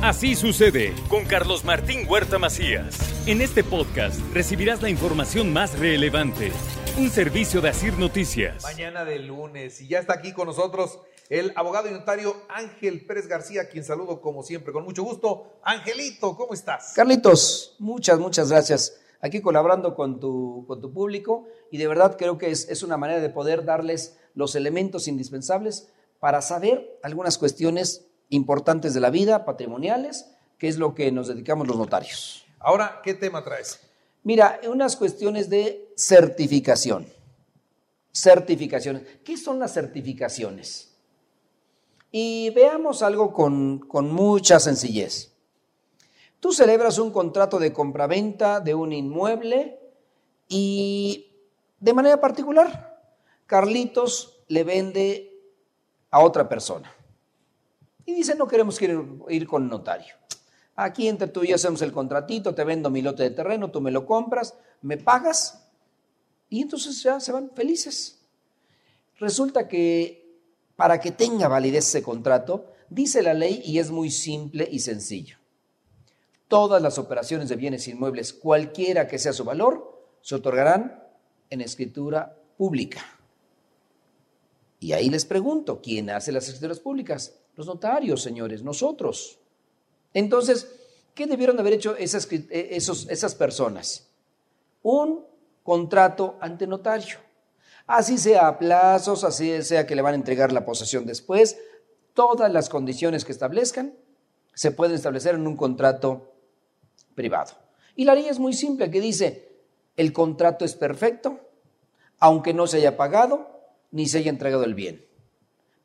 Así sucede con Carlos Martín Huerta Macías. En este podcast recibirás la información más relevante. Un servicio de Asir Noticias. Mañana de lunes y ya está aquí con nosotros el abogado y notario Ángel Pérez García, quien saludo como siempre con mucho gusto. Angelito, ¿cómo estás? Carlitos, muchas, muchas gracias. Aquí colaborando con tu, con tu público y de verdad creo que es, es una manera de poder darles los elementos indispensables para saber algunas cuestiones importantes de la vida, patrimoniales, que es lo que nos dedicamos los notarios. Ahora, ¿qué tema traes? Mira, unas cuestiones de certificación. Certificaciones. ¿Qué son las certificaciones? Y veamos algo con, con mucha sencillez. Tú celebras un contrato de compraventa de un inmueble y de manera particular, Carlitos le vende a otra persona. Y dice, no queremos ir, ir con notario. Aquí entre tú y yo hacemos el contratito, te vendo mi lote de terreno, tú me lo compras, me pagas y entonces ya se van felices. Resulta que para que tenga validez ese contrato, dice la ley y es muy simple y sencillo. Todas las operaciones de bienes inmuebles, cualquiera que sea su valor, se otorgarán en escritura pública. Y ahí les pregunto, ¿quién hace las escrituras públicas? Los notarios, señores, nosotros. Entonces, ¿qué debieron haber hecho esas, eh, esas personas? Un contrato ante notario. Así sea a plazos, así sea que le van a entregar la posesión después, todas las condiciones que establezcan se pueden establecer en un contrato privado. Y la ley es muy simple, que dice, el contrato es perfecto, aunque no se haya pagado ni se haya entregado el bien.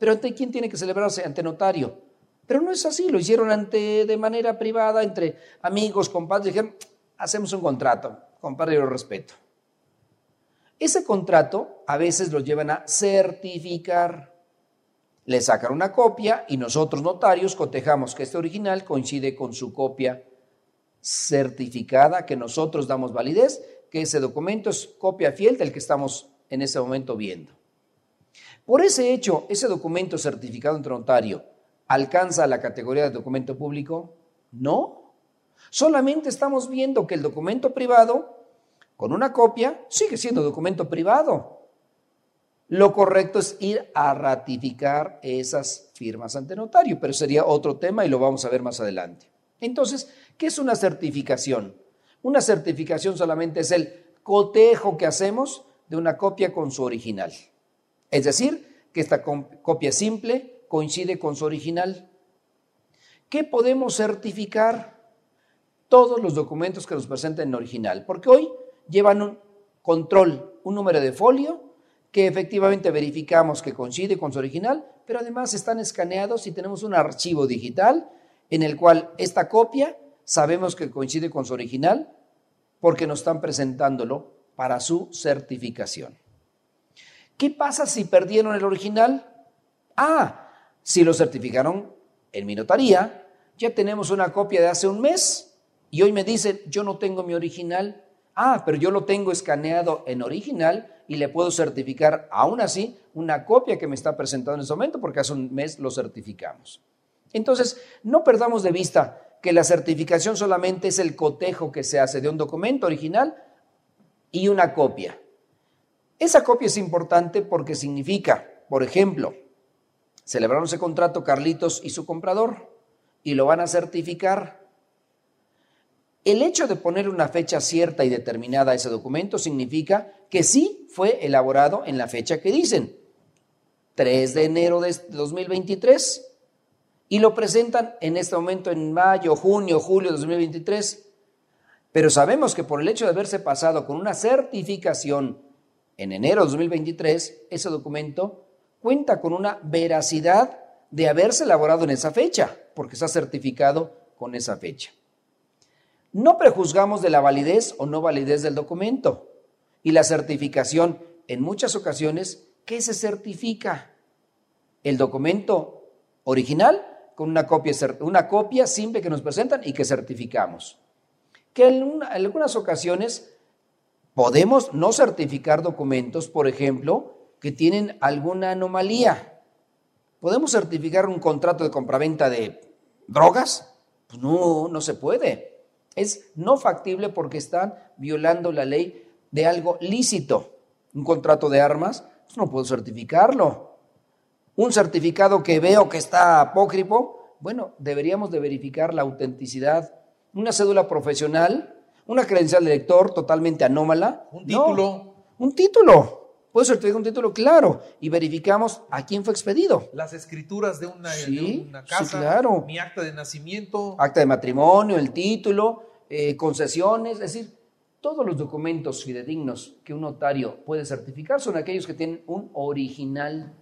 Pero ante quién tiene que celebrarse? Ante notario. Pero no es así, lo hicieron ante, de manera privada, entre amigos, compadres, dijeron, hacemos un contrato, compadre, yo respeto. Ese contrato a veces lo llevan a certificar. Le sacan una copia y nosotros notarios cotejamos que este original coincide con su copia certificada, que nosotros damos validez, que ese documento es copia fiel del que estamos en ese momento viendo. Por ese hecho, ese documento certificado entre notario alcanza la categoría de documento público? No. Solamente estamos viendo que el documento privado, con una copia, sigue siendo documento privado. Lo correcto es ir a ratificar esas firmas ante notario, pero sería otro tema y lo vamos a ver más adelante. Entonces, ¿qué es una certificación? Una certificación solamente es el cotejo que hacemos de una copia con su original. Es decir, que esta copia simple coincide con su original. ¿Qué podemos certificar? Todos los documentos que nos presenten en original, porque hoy llevan un control, un número de folio que efectivamente verificamos que coincide con su original, pero además están escaneados y tenemos un archivo digital en el cual esta copia sabemos que coincide con su original porque nos están presentándolo para su certificación. ¿Qué pasa si perdieron el original? Ah, si lo certificaron en mi notaría, ya tenemos una copia de hace un mes y hoy me dicen, yo no tengo mi original. Ah, pero yo lo tengo escaneado en original y le puedo certificar aún así una copia que me está presentando en ese momento porque hace un mes lo certificamos. Entonces, no perdamos de vista que la certificación solamente es el cotejo que se hace de un documento original y una copia. Esa copia es importante porque significa, por ejemplo, celebraron ese contrato Carlitos y su comprador y lo van a certificar. El hecho de poner una fecha cierta y determinada a ese documento significa que sí fue elaborado en la fecha que dicen, 3 de enero de 2023, y lo presentan en este momento en mayo, junio, julio de 2023. Pero sabemos que por el hecho de haberse pasado con una certificación en enero de 2023, ese documento cuenta con una veracidad de haberse elaborado en esa fecha, porque está certificado con esa fecha. No prejuzgamos de la validez o no validez del documento. Y la certificación, en muchas ocasiones, ¿qué se certifica? El documento original con una copia, simple que nos presentan y que certificamos. Que en algunas ocasiones Podemos no certificar documentos, por ejemplo, que tienen alguna anomalía. ¿Podemos certificar un contrato de compraventa de drogas? Pues no, no se puede. Es no factible porque están violando la ley de algo lícito. Un contrato de armas, pues no puedo certificarlo. Un certificado que veo que está apócrifo, bueno, deberíamos de verificar la autenticidad. Una cédula profesional, una credencial de lector totalmente anómala. Un título. un título. Puedo certificar un título, claro, y verificamos a quién fue expedido. Las escrituras de una, Sí, una sí, casa, claro. mi acta de nacimiento. Acta de matrimonio, el título, eh, concesiones, es decir, todos los documentos fidedignos que un notario puede certificar son aquellos que tienen un original.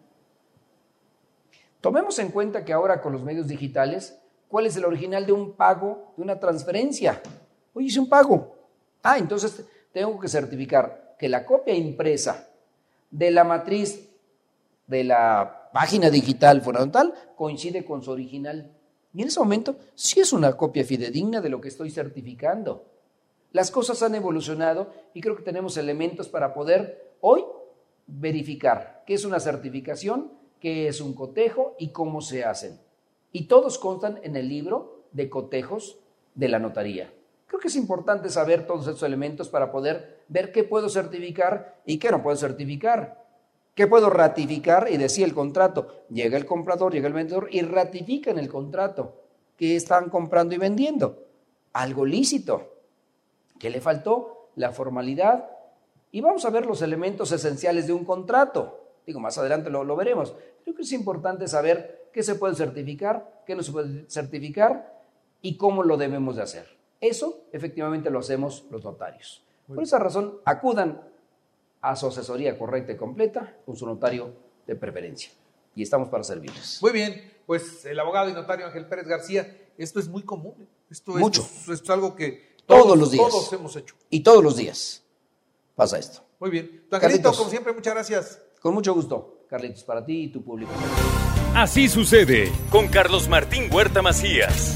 Tomemos en cuenta que ahora con los medios digitales, ¿cuál es el original de un pago, de una transferencia? Oye, hice un pago. Ah, entonces tengo que certificar que la copia impresa de la matriz de la página digital fundamental coincide con su original. Y en ese momento sí es una copia fidedigna de lo que estoy certificando. Las cosas han evolucionado y creo que tenemos elementos para poder hoy verificar qué es una certificación, qué es un cotejo y cómo se hacen. Y todos constan en el libro de cotejos de la notaría. Creo que es importante saber todos estos elementos para poder ver qué puedo certificar y qué no puedo certificar. ¿Qué puedo ratificar y decir el contrato? Llega el comprador, llega el vendedor y ratifican el contrato que están comprando y vendiendo. Algo lícito. ¿Qué le faltó? La formalidad. Y vamos a ver los elementos esenciales de un contrato. Digo, más adelante lo, lo veremos. Creo que es importante saber qué se puede certificar, qué no se puede certificar y cómo lo debemos de hacer. Eso efectivamente lo hacemos los notarios. Por esa razón, acudan a su asesoría correcta y completa con su notario de preferencia. Y estamos para servirles. Muy bien, pues el abogado y notario Ángel Pérez García, esto es muy común. Esto es, Mucho. esto es algo que Todos los días. Todos hemos hecho. Y todos los días pasa esto. Muy bien. Angelito, Carlitos. como siempre, muchas gracias. Con mucho gusto, Carlitos, para ti y tu público. Así sucede con Carlos Martín Huerta Macías.